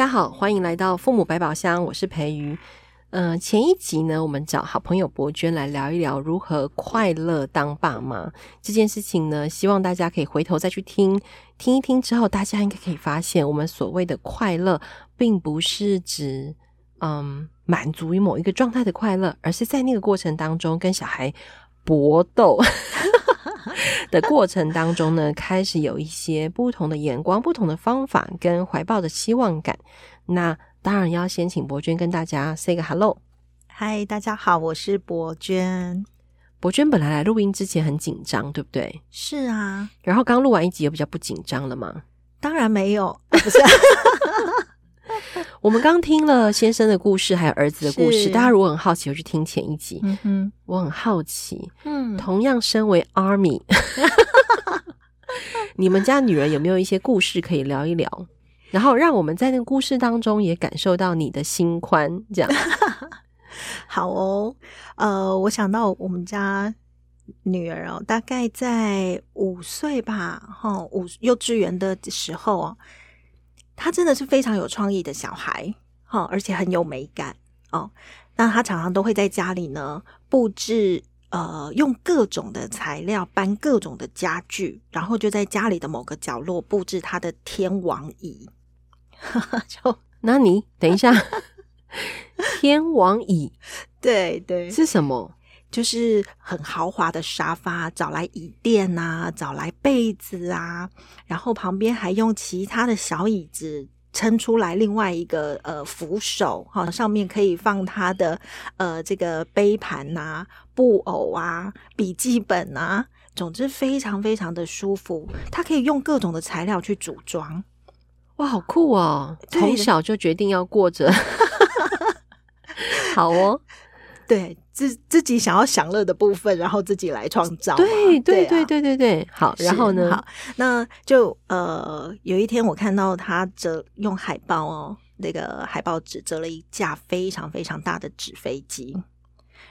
大家好，欢迎来到父母百宝箱，我是培瑜。嗯、前一集呢，我们找好朋友博娟来聊一聊如何快乐当爸妈这件事情呢，希望大家可以回头再去听听一听之后，大家应该可以发现，我们所谓的快乐，并不是指嗯满足于某一个状态的快乐，而是在那个过程当中跟小孩搏斗的过程当中呢，开始有一些不同的眼光、不同的方法跟怀抱的期望感。那当然要先请博娟跟大家 say 个 hello。嗨，大家好，我是博娟。博娟本来来录音之前很紧张，对不对？是啊。然后刚录完一集，又比较不紧张了吗？当然没有，啊、不是。我们刚听了先生的故事，还有儿子的故事。大家如果很好奇，就去听前一集。嗯哼，我很好奇。嗯，同样身为 Army，你们家女儿有没有一些故事可以聊一聊？然后让我们在那个故事当中也感受到你的心宽。这样 好哦。呃，我想到我们家女儿哦，大概在五岁吧，哈、哦，五幼稚园的时候哦。他真的是非常有创意的小孩，哈，而且很有美感哦。那他常常都会在家里呢布置，呃，用各种的材料搬各种的家具，然后就在家里的某个角落布置他的天王椅。就，那你等一下，天王椅，对对，是什么？就是很豪华的沙发，找来椅垫啊，找来被子啊，然后旁边还用其他的小椅子撑出来另外一个呃扶手，哈，上面可以放他的呃这个杯盘啊、布偶啊、笔记本啊，总之非常非常的舒服。他可以用各种的材料去组装，哇，好酷哦！从小就决定要过着，好哦。对自自己想要享乐的部分，然后自己来创造。对对对对对对，好。然后呢？好，那就呃，有一天我看到他折用海报哦，那个海报纸折了一架非常非常大的纸飞机，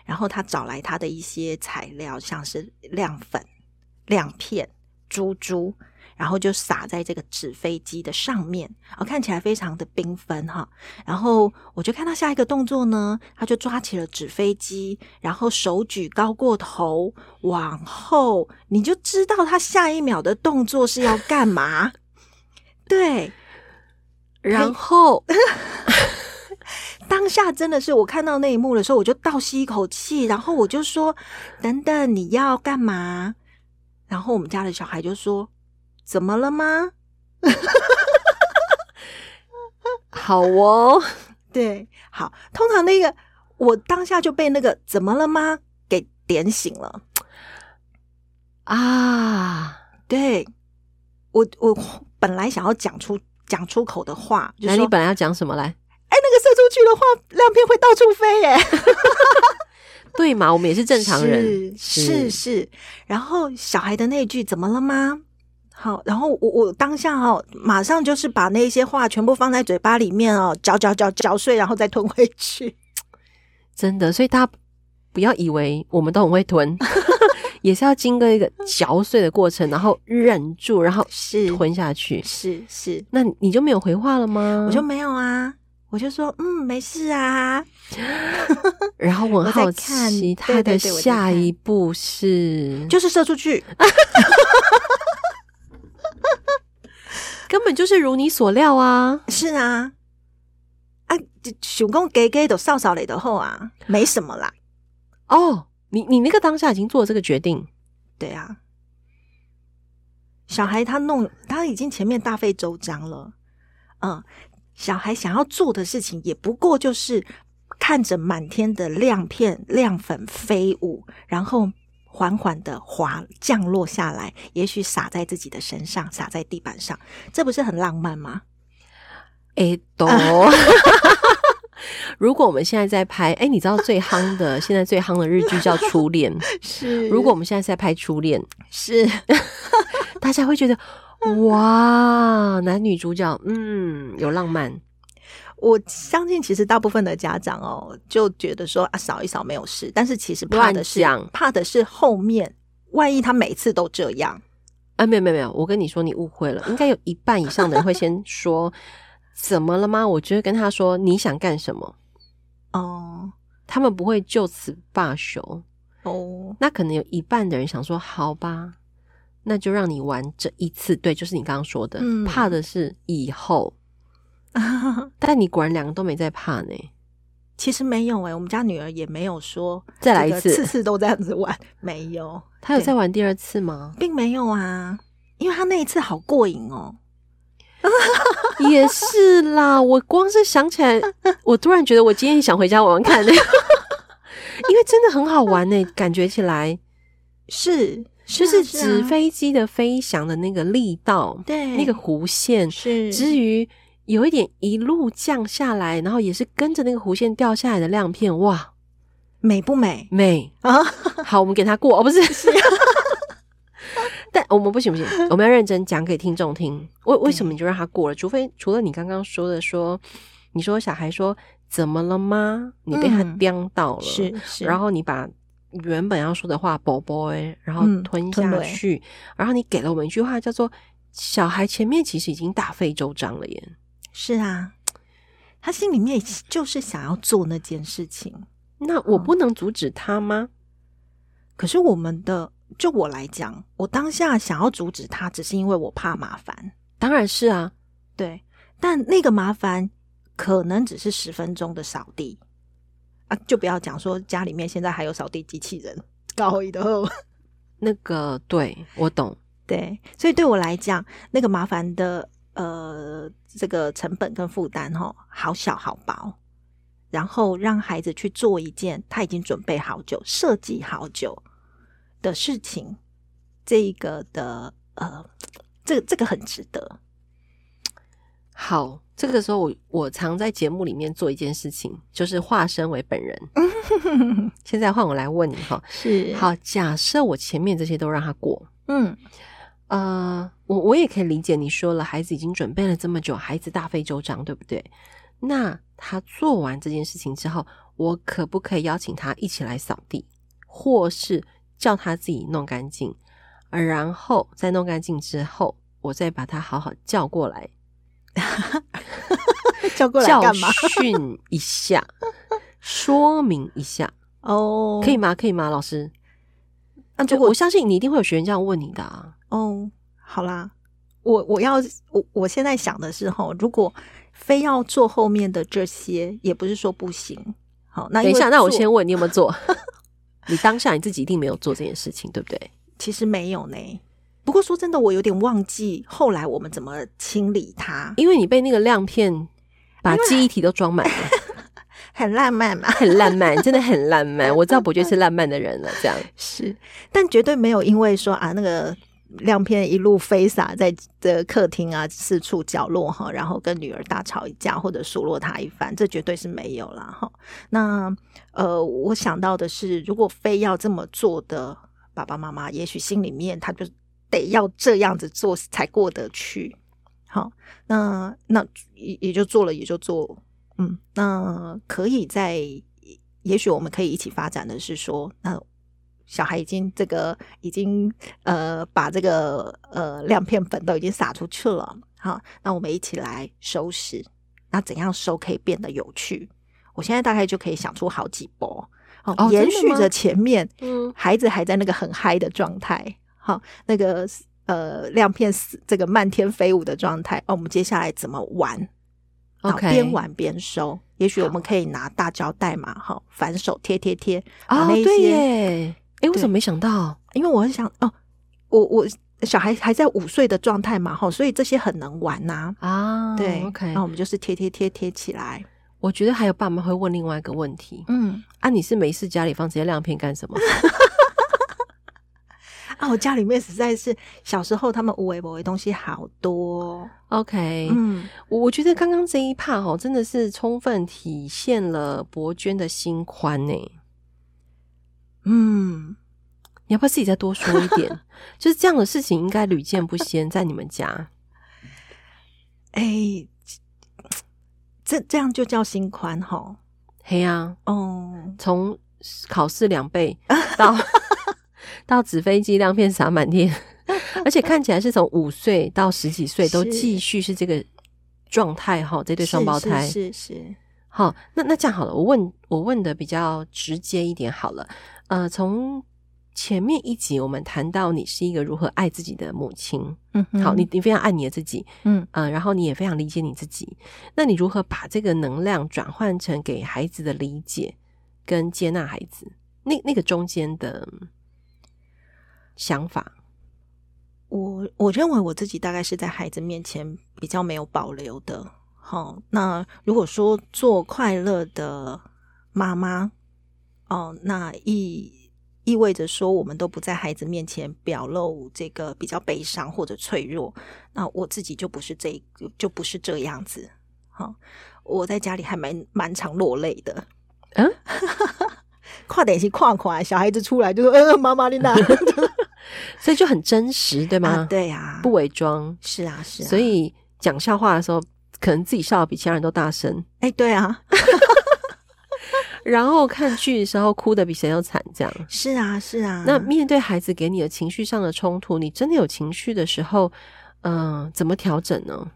然后他找来他的一些材料，像是亮粉、亮片、珠珠。然后就撒在这个纸飞机的上面，哦，看起来非常的缤纷哈。然后我就看到下一个动作呢，他就抓起了纸飞机，然后手举高过头往后，你就知道他下一秒的动作是要干嘛。对，然后当下真的是我看到那一幕的时候，我就倒吸一口气，然后我就说：“等等，你要干嘛？”然后我们家的小孩就说。怎么了吗？好哦，对，好。通常那个我当下就被那个“怎么了吗”给点醒了啊！对，我我本来想要讲出讲出口的话，就是你本来要讲什么来？哎，那个射出去的话，亮片会到处飞耶！对嘛？我们也是正常人，是是，是。然后小孩的那句“怎么了吗”？好，然后我我当下哦，马上就是把那些话全部放在嘴巴里面哦，嚼嚼嚼嚼碎，然后再吞回去。真的，所以大家不要以为我们都很会吞，也是要经过一个嚼碎的过程，然后忍住，然后是吞下去。是是，是，那你就没有回话了吗？我就没有啊，我就说嗯，没事啊。然后我很好奇他的下一步是，就是射出去。根本就是如你所料啊！是啊，啊，想讲给给都少少雷的后啊，没什么啦。哦，你你那个当下已经做了这个决定，对啊。小孩他弄他已经前面大费周章了，嗯，小孩想要做的事情也不过就是看着满天的亮片亮粉飞舞，然后。缓缓的滑降落下来，也许洒在自己的身上，洒在地板上，这不是很浪漫吗？哎，都。如果我们现在在拍，哎，你知道最夯的 现在最夯的日剧叫《初恋》，是。如果我们现在在拍《初恋》，是，大家会觉得哇，男女主角，嗯，有浪漫。我相信，其实大部分的家长哦，就觉得说啊，扫一扫没有事。但是其实怕的是，怕的是后面，万一他每次都这样。啊，没有没有没有，我跟你说，你误会了。应该有一半以上的人会先 说，怎么了吗？我觉得跟他说你想干什么哦，他们不会就此罢休哦。那可能有一半的人想说，好吧，那就让你玩这一次。对，就是你刚刚说的，嗯、怕的是以后。但你果然两个都没在怕呢。其实没有诶、欸，我们家女儿也没有说再来一次，次次都这样子玩，没有。她有再玩第二次吗？并没有啊，因为她那一次好过瘾哦。也是啦，我光是想起来，我突然觉得我今天想回家玩玩看呢，因为真的很好玩呢，感觉起来是，就是纸飞机的飞翔的那个力道，对，那个弧线是，至于有一点一路降下来，然后也是跟着那个弧线掉下来的亮片，哇，美不美？美啊！好，我们给他过哦，不是。是 但我们不行不行，我们要认真讲给听众听。为为什么你就让他过了？除非除了你刚刚说的说，你说小孩说怎么了吗？你被他颠到了，是、嗯、是，然后你把原本要说的话“宝宝”哎，然后吞下去，嗯、然后你给了我们一句话叫做“小孩前面其实已经大费周章了耶”。是啊，他心里面就是想要做那件事情，那我不能阻止他吗？嗯、可是我们的。就我来讲，我当下想要阻止他，只是因为我怕麻烦。当然是啊，对。但那个麻烦可能只是十分钟的扫地啊，就不要讲说家里面现在还有扫地机器人，高一的那个，对，我懂。对，所以对我来讲，那个麻烦的呃，这个成本跟负担齁，好小好薄。然后让孩子去做一件他已经准备好久、设计好久。的事情，这一个的呃，这个这个很值得。好，这个时候我我常在节目里面做一件事情，就是化身为本人。现在换我来问你哈，是好，假设我前面这些都让他过，嗯，呃，我我也可以理解你说了，孩子已经准备了这么久，孩子大费周章，对不对？那他做完这件事情之后，我可不可以邀请他一起来扫地，或是？叫他自己弄干净，然后在弄干净之后，我再把他好好叫过来 叫过来干嘛？教训一下，说明一下哦，可以吗？可以吗？老师，那就我相信你一定会有学员这样问你的啊。哦，好啦，我我要我我现在想的是哈，如果非要做后面的这些，也不是说不行。好，那等一下，那我先问你有没有做？你当下你自己一定没有做这件事情，对不对？其实没有呢。不过说真的，我有点忘记后来我们怎么清理它，因为你被那个亮片把记忆体都装满了，很浪漫嘛，很浪漫，真的很浪漫。我知道伯爵是浪漫的人了，这样是，但绝对没有因为说啊那个。亮片一路飞洒在这客厅啊四处角落哈，然后跟女儿大吵一架或者数落她一番，这绝对是没有啦哈。那呃，我想到的是，如果非要这么做的爸爸妈妈，也许心里面他就得要这样子做才过得去。好，那那也也就做了，也就做。嗯，那可以在，也许我们可以一起发展的是说，那。小孩已经这个已经呃把这个呃亮片粉都已经撒出去了，好，那我们一起来收拾。那怎样收可以变得有趣？我现在大概就可以想出好几波，哦，延续着前面，嗯，孩子还在那个很嗨的状态，好，那个呃亮片这个漫天飞舞的状态，哦，我们接下来怎么玩？OK，边玩边收。也许我们可以拿大胶带嘛，好，反手贴贴贴，啊，对耶。哎、欸，我怎么没想到？因为我很想哦，我我小孩还在五岁的状态嘛，哈，所以这些很能玩呐啊。对，OK，那我们就是贴贴贴贴起来。我觉得还有爸妈会问另外一个问题，嗯，啊，你是没事家里放这些亮片干什么？啊，我家里面实在是小时候他们无微不微东西好多。OK，嗯，我觉得刚刚这一 part 哈，真的是充分体现了博娟的心宽呢。嗯，你要不要自己再多说一点？就是这样的事情应该屡见不鲜，在你们家。哎、欸，这这样就叫心宽哈？嘿呀，哦，从考试两倍到 到纸飞机亮片洒满天，而且看起来是从五岁到十几岁都继续是这个状态哈，这对双胞胎是是，是，是。好，那那这样好了，我问我问的比较直接一点好了。呃，从前面一集我们谈到你是一个如何爱自己的母亲，嗯哼，好，你你非常爱你的自己，嗯呃，然后你也非常理解你自己，那你如何把这个能量转换成给孩子的理解跟接纳孩子？那那个中间的想法？我我认为我自己大概是在孩子面前比较没有保留的。好，那如果说做快乐的妈妈，哦，那意意味着说我们都不在孩子面前表露这个比较悲伤或者脆弱。那我自己就不是这就不是这样子。好，我在家里还蛮蛮常落泪的。嗯，跨点心跨跨，小孩子出来就说：“呃，妈妈你哪？”所以就很真实，对吗？啊对呀、啊，不伪装。是啊，是啊。所以讲笑话的时候。可能自己笑的比其他人都大声，哎、欸，对啊 然后看剧的时候哭的比谁都惨，这样是啊，是啊。那面对孩子给你的情绪上的冲突，你真的有情绪的时候，嗯、呃，怎么调整呢？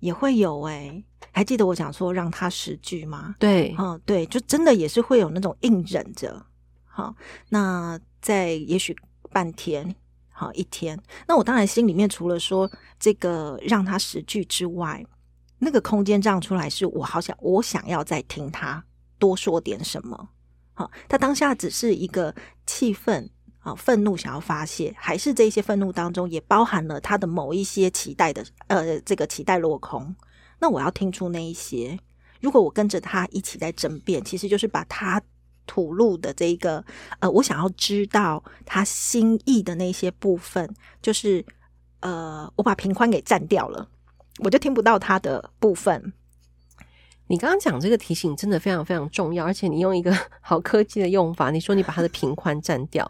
也会有哎、欸，还记得我讲说让他十句吗？对，嗯，对，就真的也是会有那种硬忍着，好，那在也许半天，好一天，那我当然心里面除了说这个让他十句之外。那个空间让出来，是我好想，我想要再听他多说点什么。好，他当下只是一个气愤啊，愤怒想要发泄，还是这些愤怒当中也包含了他的某一些期待的，呃，这个期待落空。那我要听出那一些。如果我跟着他一起在争辩，其实就是把他吐露的这一个，呃，我想要知道他心意的那些部分，就是呃，我把频宽给占掉了。我就听不到他的部分。你刚刚讲这个提醒真的非常非常重要，而且你用一个 好科技的用法，你说你把它的频宽占掉，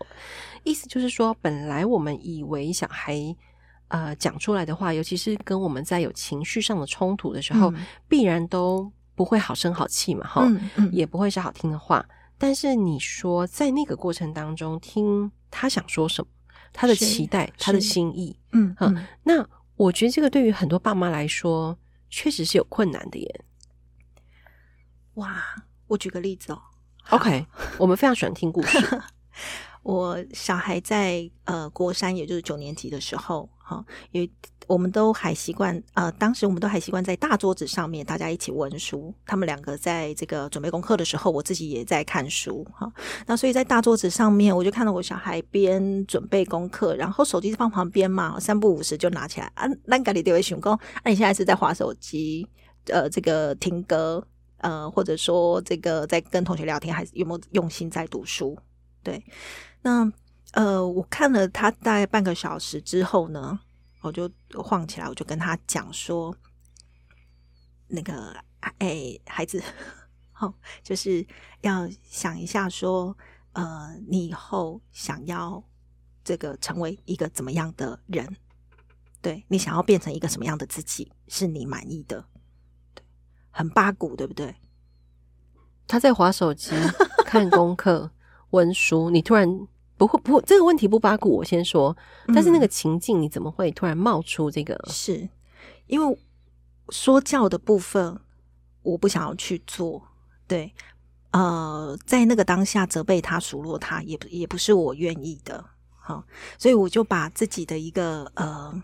意思就是说，本来我们以为小孩呃讲出来的话，尤其是跟我们在有情绪上的冲突的时候，嗯、必然都不会好声好气嘛，哈、嗯嗯，也不会是好听的话。但是你说在那个过程当中，听他想说什么，他的期待，他的心意，嗯嗯，嗯，那。我觉得这个对于很多爸妈来说，确实是有困难的耶。哇，我举个例子哦。OK，我们非常喜欢听故事。我小孩在呃国三，也就是九年级的时候，哈，因为我们都还习惯呃，当时我们都还习惯在大桌子上面大家一起温书。他们两个在这个准备功课的时候，我自己也在看书，哈。那所以在大桌子上面，我就看到我小孩边准备功课，然后手机放旁边嘛，三不五时就拿起来啊，那个你得会想说，那你现在是在划手机，呃，这个听歌，呃，或者说这个在跟同学聊天，还是有没有用心在读书？对。那呃，我看了他大概半个小时之后呢，我就晃起来，我就跟他讲说，那个哎，孩子，好，就是要想一下说，呃，你以后想要这个成为一个怎么样的人？对，你想要变成一个什么样的自己，是你满意的？对，很八股，对不对？他在划手机、看功课、温书，你突然。不会，不，这个问题不八股。我先说，但是那个情境，你怎么会突然冒出这个？嗯、是因为说教的部分，我不想要去做。对，呃，在那个当下责备他、数落他，也也不是我愿意的。好，所以我就把自己的一个呃。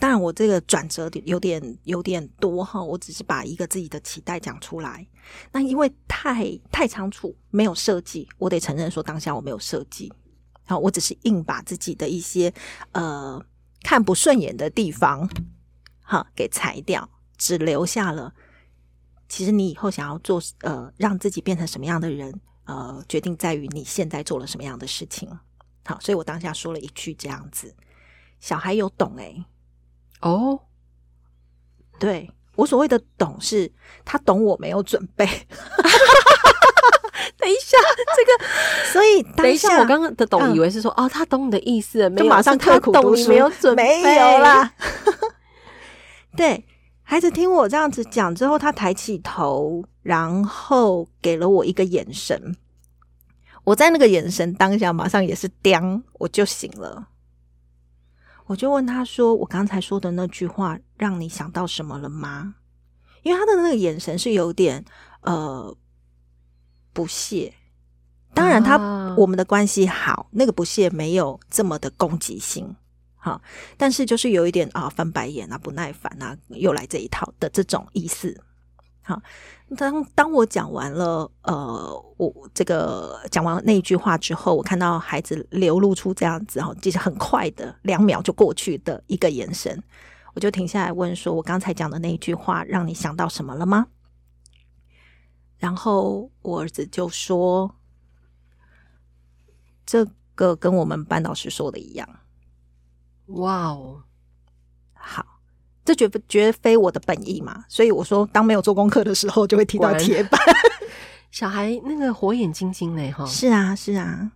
当然，我这个转折点有点有点多哈，我只是把一个自己的期待讲出来。那因为太太仓促，没有设计，我得承认说当下我没有设计。好，我只是硬把自己的一些呃看不顺眼的地方，哈，给裁掉，只留下了。其实你以后想要做呃让自己变成什么样的人，呃，决定在于你现在做了什么样的事情。好，所以我当下说了一句这样子，小孩有懂诶、哦，对，我所谓的懂是，他懂我没有准备。等一下，这个，所以等一下，我刚刚的懂以为是说，嗯、哦，他懂你的意思，没有，马上刻苦读书，没有准备，没有啦。对，孩子听我这样子讲之后，他抬起头，然后给了我一个眼神。我在那个眼神当下，马上也是叮，我就醒了。我就问他说：“我刚才说的那句话，让你想到什么了吗？”因为他的那个眼神是有点呃不屑。当然，他、啊、我们的关系好，那个不屑没有这么的攻击性，好，但是就是有一点啊翻白眼啊不耐烦啊，又来这一套的这种意思。好，当当我讲完了，呃，我这个讲完那一句话之后，我看到孩子流露出这样子哈，其实很快的两秒就过去的一个眼神，我就停下来问说：“我刚才讲的那一句话让你想到什么了吗？”然后我儿子就说。这个跟我们班老师说的一样，哇哦，好，这绝不绝非我的本意嘛，所以我说，当没有做功课的时候，就会踢到铁板。小孩那个火眼金睛嘞？哈，是啊，是啊。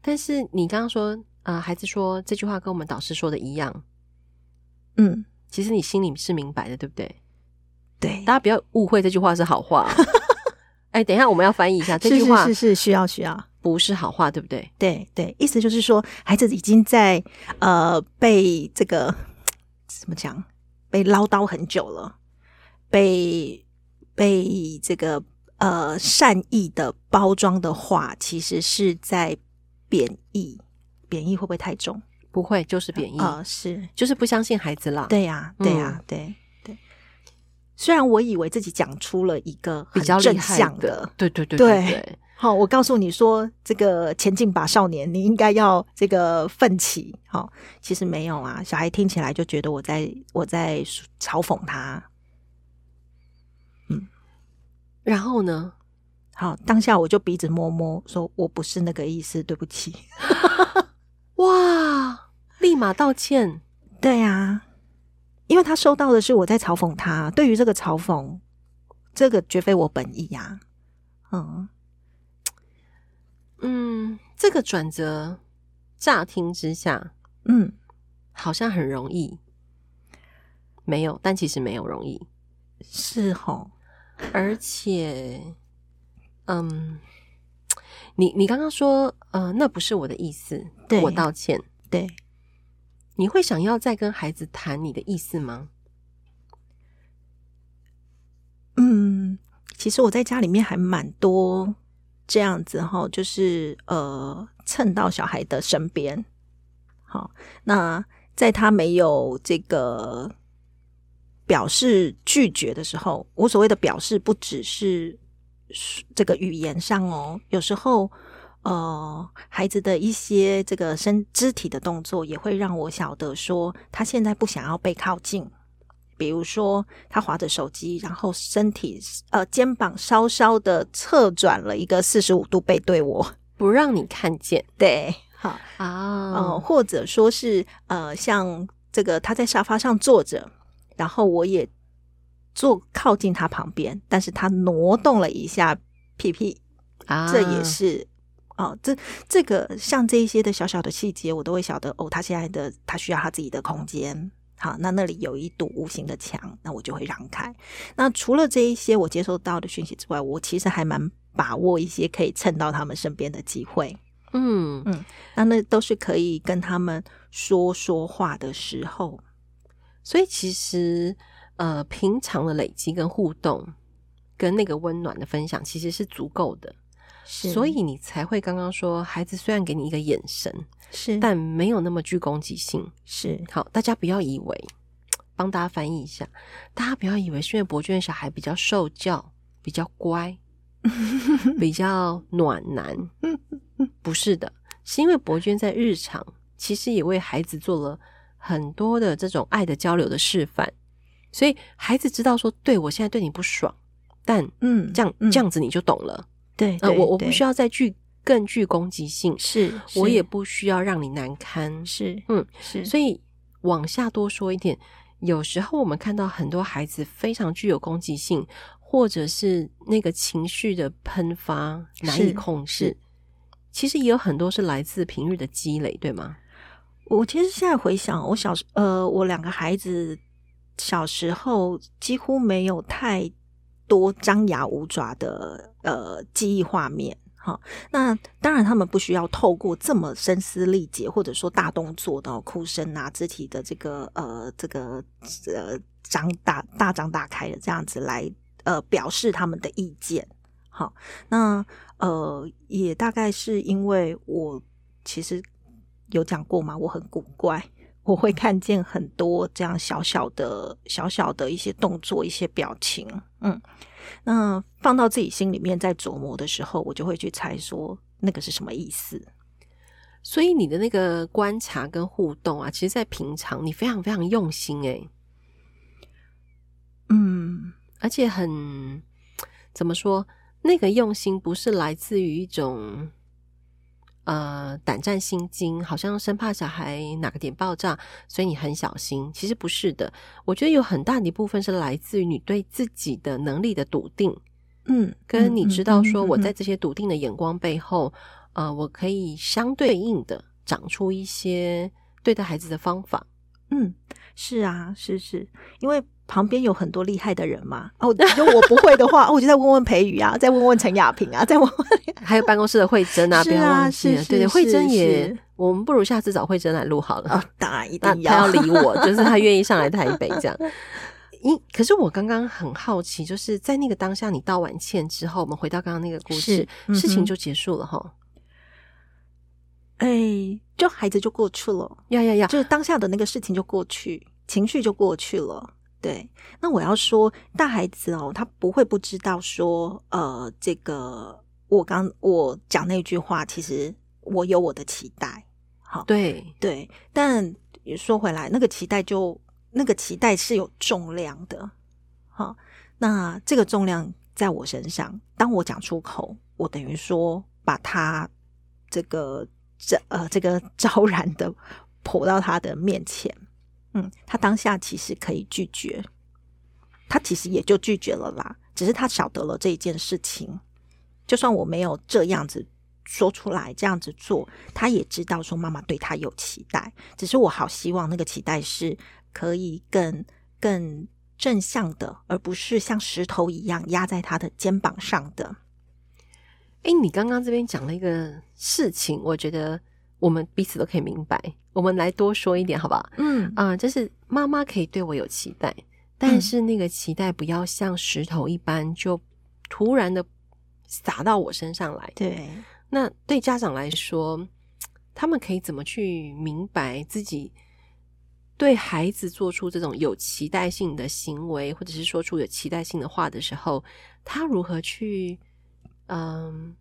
但是你刚刚说，呃，孩子说这句话跟我们导师说的一样，嗯，其实你心里是明白的，对不对？对，大家不要误会这句话是好话。哎，等一下，我们要翻译一下这句话，是是是，需要需要。不是好话，对不对？对对，意思就是说，孩子已经在呃被这个怎么讲，被唠叨很久了，被被这个呃善意的包装的话，其实是在贬义。贬义会不会太重？不会，就是贬义啊、呃，是就是不相信孩子啦。对呀、啊，对呀、啊嗯，对对。虽然我以为自己讲出了一个比较正向的，对对对对对。对好，我告诉你说，这个前进吧，少年，你应该要这个奋起。好，其实没有啊，小孩听起来就觉得我在我在嘲讽他。嗯，然后呢？好，当下我就鼻子摸摸，说我不是那个意思，对不起。哇，立马道歉。对啊，因为他收到的是我在嘲讽他，对于这个嘲讽，这个绝非我本意呀、啊。嗯。嗯，这个转折乍听之下，嗯，好像很容易，没有，但其实没有容易，是齁，而且，嗯，你你刚刚说，呃，那不是我的意思，对，我道歉，对，你会想要再跟孩子谈你的意思吗？嗯，其实我在家里面还蛮多。这样子哈，就是呃蹭到小孩的身边，好，那在他没有这个表示拒绝的时候，我所谓的表示不只是这个语言上哦，有时候呃孩子的一些这个身肢体的动作也会让我晓得说他现在不想要被靠近。比如说，他划着手机，然后身体呃肩膀稍稍的侧转了一个四十五度背对我，不让你看见。对，好啊，呃，或者说是呃，像这个他在沙发上坐着，然后我也坐靠近他旁边，但是他挪动了一下屁屁啊，这也是哦、呃，这这个像这一些的小小的细节，我都会晓得哦，他现在的他需要他自己的空间。好，那那里有一堵无形的墙，那我就会让开。那除了这一些我接收到的讯息之外，我其实还蛮把握一些可以蹭到他们身边的机会。嗯嗯，那那都是可以跟他们说说话的时候。所以其实呃，平常的累积跟互动，跟那个温暖的分享，其实是足够的。所以你才会刚刚说，孩子虽然给你一个眼神。是，但没有那么具攻击性。是，好，大家不要以为，帮大家翻译一下，大家不要以为是因为博娟的小孩比较受教、比较乖、比较暖男，不是的，是因为博娟在日常其实也为孩子做了很多的这种爱的交流的示范，所以孩子知道说，对，我现在对你不爽，但嗯，这样、嗯、这样子你就懂了，对，对，呃、我我不需要再去。更具攻击性，是，我也不需要让你难堪，是，嗯，是，所以往下多说一点，有时候我们看到很多孩子非常具有攻击性，或者是那个情绪的喷发难以控制，其实也有很多是来自平日的积累，对吗？我其实现在回想，我小时呃，我两个孩子小时候几乎没有太多张牙舞爪的呃记忆画面。好，那当然，他们不需要透过这么声嘶力竭，或者说大动作的哭声啊，肢体的这个呃这个呃张大大张大开的这样子来呃表示他们的意见。好，那呃也大概是因为我其实有讲过嘛，我很古怪。我会看见很多这样小小的、小小的一些动作、一些表情，嗯，那放到自己心里面在琢磨的时候，我就会去猜说那个是什么意思。所以你的那个观察跟互动啊，其实，在平常你非常非常用心诶，嗯，而且很怎么说，那个用心不是来自于一种。呃，胆战心惊，好像生怕小孩哪个点爆炸，所以你很小心。其实不是的，我觉得有很大的一部分是来自于你对自己的能力的笃定，嗯，跟你知道说我在这些笃定的眼光背后，嗯嗯嗯嗯、呃，我可以相对应的长出一些对待孩子的方法。嗯，是啊，是是，因为。旁边有很多厉害的人嘛？哦，如果我不会的话，我就再问问培宇啊，再问问陈雅萍啊，再问问，还有办公室的慧珍啊，不要忘记了。对对，慧珍也，我们不如下次找慧珍来录好了。哦，当然一定要，他要理我，就是他愿意上来台北这样。因可是我刚刚很好奇，就是在那个当下，你道完歉之后，我们回到刚刚那个故事，嗯、事情就结束了哈。哎，就孩子就过去了，呀呀呀，就是当下的那个事情就过去，情绪就过去了。对，那我要说，大孩子哦，他不会不知道说，呃，这个我刚我讲那句话，其实我有我的期待，好，对对，但也说回来，那个期待就那个期待是有重量的，好，那这个重量在我身上，当我讲出口，我等于说把他这个这呃这个 昭然的泼到他的面前。嗯，他当下其实可以拒绝，他其实也就拒绝了啦。只是他晓得了这一件事情，就算我没有这样子说出来，这样子做，他也知道说妈妈对他有期待。只是我好希望那个期待是可以更更正向的，而不是像石头一样压在他的肩膀上的。诶，你刚刚这边讲了一个事情，我觉得。我们彼此都可以明白，我们来多说一点，好不好？嗯啊、呃，就是妈妈可以对我有期待，但是那个期待不要像石头一般，就突然的洒到我身上来。对，那对家长来说，他们可以怎么去明白自己对孩子做出这种有期待性的行为，或者是说出有期待性的话的时候，他如何去嗯？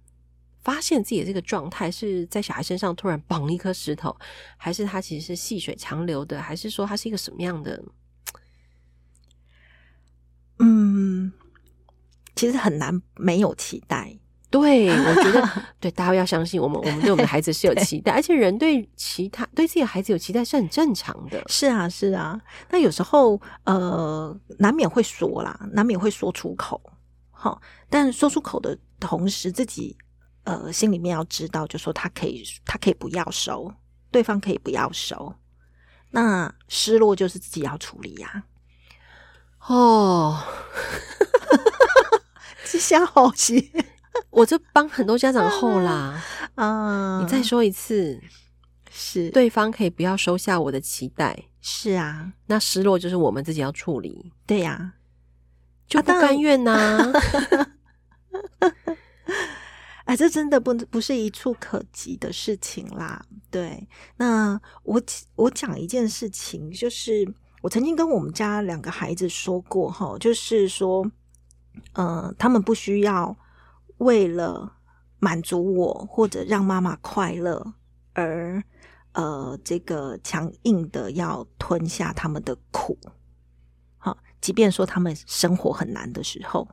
发现自己的这个状态是在小孩身上突然绑一颗石头，还是他其实是细水长流的，还是说他是一个什么样的？嗯，其实很难没有期待。对，我觉得对大家要相信我们，我们对我们的孩子是有期待，而且人对其他对自己的孩子有期待是很正常的。是啊，是啊。那有时候呃，难免会说啦，难免会说出口。好，但说出口的同时，自己。呃，心里面要知道，就说他可以，他可以不要收，对方可以不要收，那失落就是自己要处理呀、啊。哦，这下好些，我就帮很多家长后啦。啊，你再说一次，是。对方可以不要收下我的期待，是啊，那失落就是我们自己要处理。对呀、啊，就不甘愿呐、啊。哎，这真的不不是一触可及的事情啦。对，那我我讲一件事情，就是我曾经跟我们家两个孩子说过，哈，就是说，呃，他们不需要为了满足我或者让妈妈快乐而呃，这个强硬的要吞下他们的苦，好，即便说他们生活很难的时候。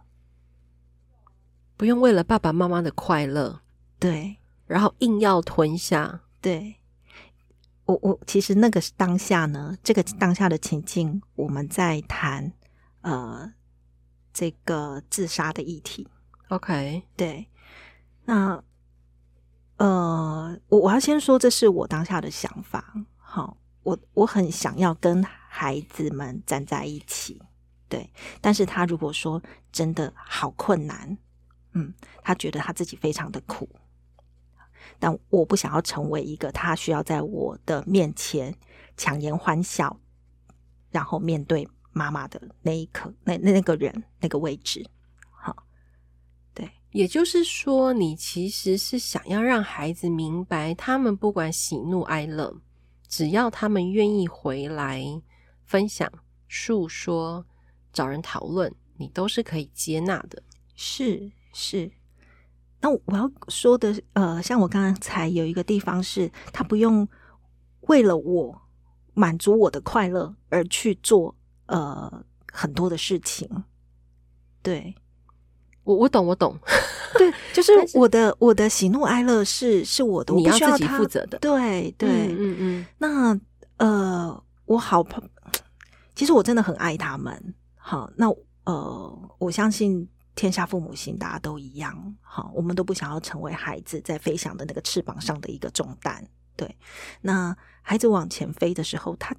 不用为了爸爸妈妈的快乐，对，然后硬要吞下。对，我我其实那个当下呢，这个当下的情境，我们在谈呃这个自杀的议题。OK，对，那呃，我我要先说，这是我当下的想法。好，我我很想要跟孩子们站在一起，对，但是他如果说真的好困难。嗯，他觉得他自己非常的苦，但我不想要成为一个他需要在我的面前强颜欢笑，然后面对妈妈的那一刻，那那那个人那个位置。好，对，也就是说，你其实是想要让孩子明白，他们不管喜怒哀乐，只要他们愿意回来分享、诉说、找人讨论，你都是可以接纳的。是是。那我要说的，呃，像我刚才有一个地方是，他不用为了我满足我的快乐而去做呃很多的事情。对，我我懂我懂，对，就是我的我的喜怒哀乐是是我的，我不需要他，你要自己负责的。对对，嗯嗯，嗯。那呃，我好怕，其实我真的很爱他们。好，那呃，我相信。天下父母心，大家都一样。好，我们都不想要成为孩子在飞翔的那个翅膀上的一个重担。对，那孩子往前飞的时候，他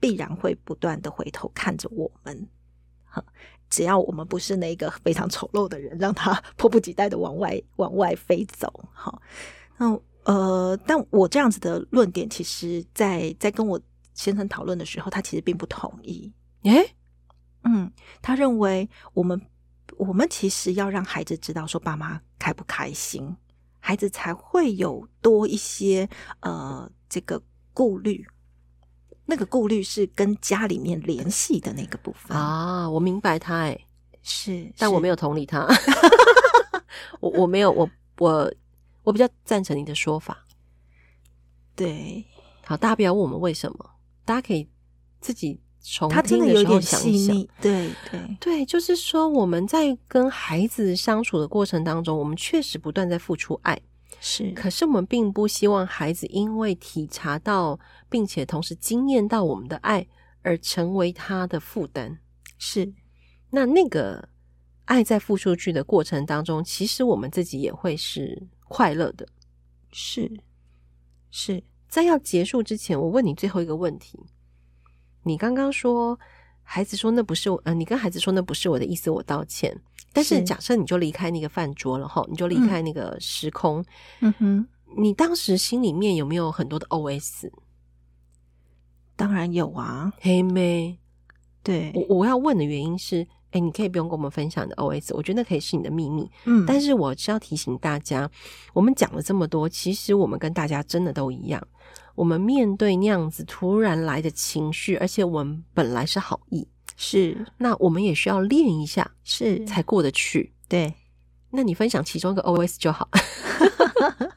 必然会不断的回头看着我们。好，只要我们不是那个非常丑陋的人，让他迫不及待的往外 往外飞走。好，那呃，但我这样子的论点，其实在在跟我先生讨论的时候，他其实并不同意。诶，嗯，他认为我们。我们其实要让孩子知道，说爸妈开不开心，孩子才会有多一些呃这个顾虑。那个顾虑是跟家里面联系的那个部分啊。我明白他，哎，是，但我没有同理他。我我没有，我我我比较赞成你的说法。对，好，大家不要问我们为什么，大家可以自己。他真的有点细腻，对对对，就是说我们在跟孩子相处的过程当中，我们确实不断在付出爱，是。可是我们并不希望孩子因为体察到，并且同时惊艳到我们的爱，而成为他的负担。是。那那个爱在付出去的过程当中，其实我们自己也会是快乐的。是。是。在要结束之前，我问你最后一个问题。你刚刚说，孩子说那不是我，呃，你跟孩子说那不是我的意思，我道歉。但是假设你就离开那个饭桌了哈，你就离开那个时空，嗯哼，你当时心里面有没有很多的 OS？当然有啊，黑妹。对，我我要问的原因是，哎，你可以不用跟我们分享你的 OS，我觉得那可以是你的秘密。嗯，但是我是要提醒大家，我们讲了这么多，其实我们跟大家真的都一样。我们面对那样子突然来的情绪，而且我们本来是好意，是，那我们也需要练一下，是才过得去。对，那你分享其中一个 OS 就好，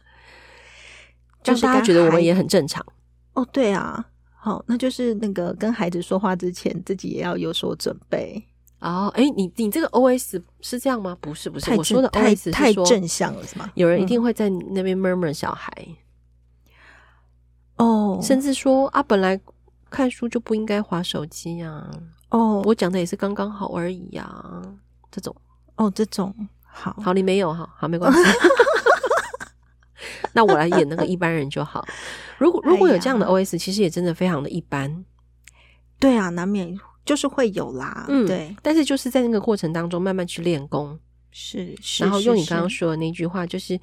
就是大家觉得我们也很正常。哦，对啊，好，那就是那个跟孩子说话之前，自己也要有所准备。哦，哎，你你这个 OS 是这样吗？不是，不是，我说的 OS 是太正向了，是吗？有人一定会在那边 murmur 小孩。哦，甚至说啊，本来看书就不应该划手机啊。哦，我讲的也是刚刚好而已呀，啊。这种，哦，这种，好好，你没有哈，好，没关系。那我来演那个一般人就好。如果如果有这样的 OS，其实也真的非常的一般。对啊，难免就是会有啦。嗯，对。但是就是在那个过程当中，慢慢去练功，是，是，然后用你刚刚说的那句话，就是。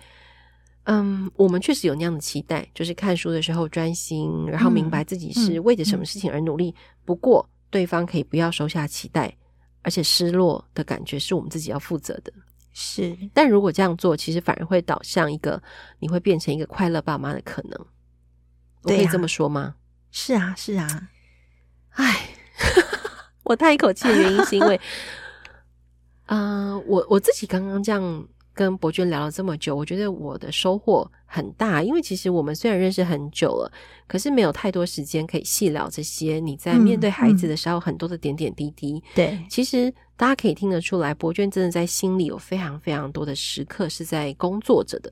嗯，我们确实有那样的期待，就是看书的时候专心，然后明白自己是为着什么事情而努力。嗯嗯嗯、不过，对方可以不要收下期待，而且失落的感觉是我们自己要负责的。是，但如果这样做，其实反而会导向一个你会变成一个快乐爸妈的可能。我可以这么说吗？是啊，是啊。唉，我叹一口气的原因是因为，啊、呃，我我自己刚刚这样。跟博娟聊了这么久，我觉得我的收获很大，因为其实我们虽然认识很久了，可是没有太多时间可以细聊这些。你在面对孩子的时候，很多的点点滴滴，嗯嗯、对，其实大家可以听得出来，博娟真的在心里有非常非常多的时刻是在工作着的，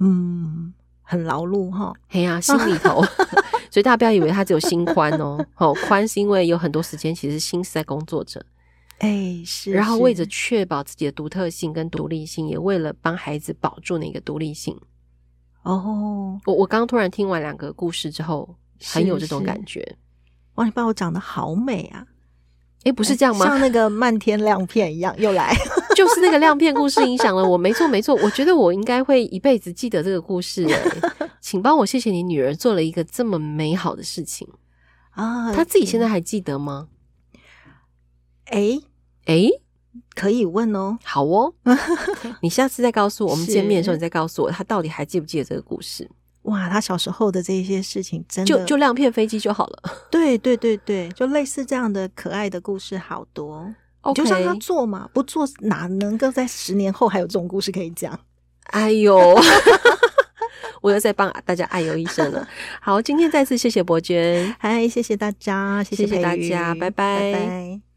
嗯，很劳碌哈，嘿呀、啊，心里头，所以大家不要以为他只有心宽哦，好 宽是因为有很多时间其实心是在工作着。哎、欸，是，然后为着确保自己的独特性跟独立性，也为了帮孩子保住那个独立性。哦，我我刚突然听完两个故事之后，很有这种感觉。哇，你爸我长得好美啊！哎，不是这样吗？像那个漫天亮片一样，又来，就是那个亮片故事影响了我。没错，没错，我觉得我应该会一辈子记得这个故事。请帮我谢谢你女儿做了一个这么美好的事情啊！她自己现在还记得吗？哎哎，可以问哦。好哦，你下次再告诉我，我们见面的时候，你再告诉我，她到底还记不记得这个故事？哇，他小时候的这些事情，真的就就亮片飞机就好了。对对对对，就类似这样的可爱的故事好多。就让他做嘛，不做哪能够在十年后还有这种故事可以讲？哎呦，我又在帮大家爱游一生了。好，今天再次谢谢伯爵，嗨，谢谢大家，谢谢，谢谢大家，拜拜。拜拜。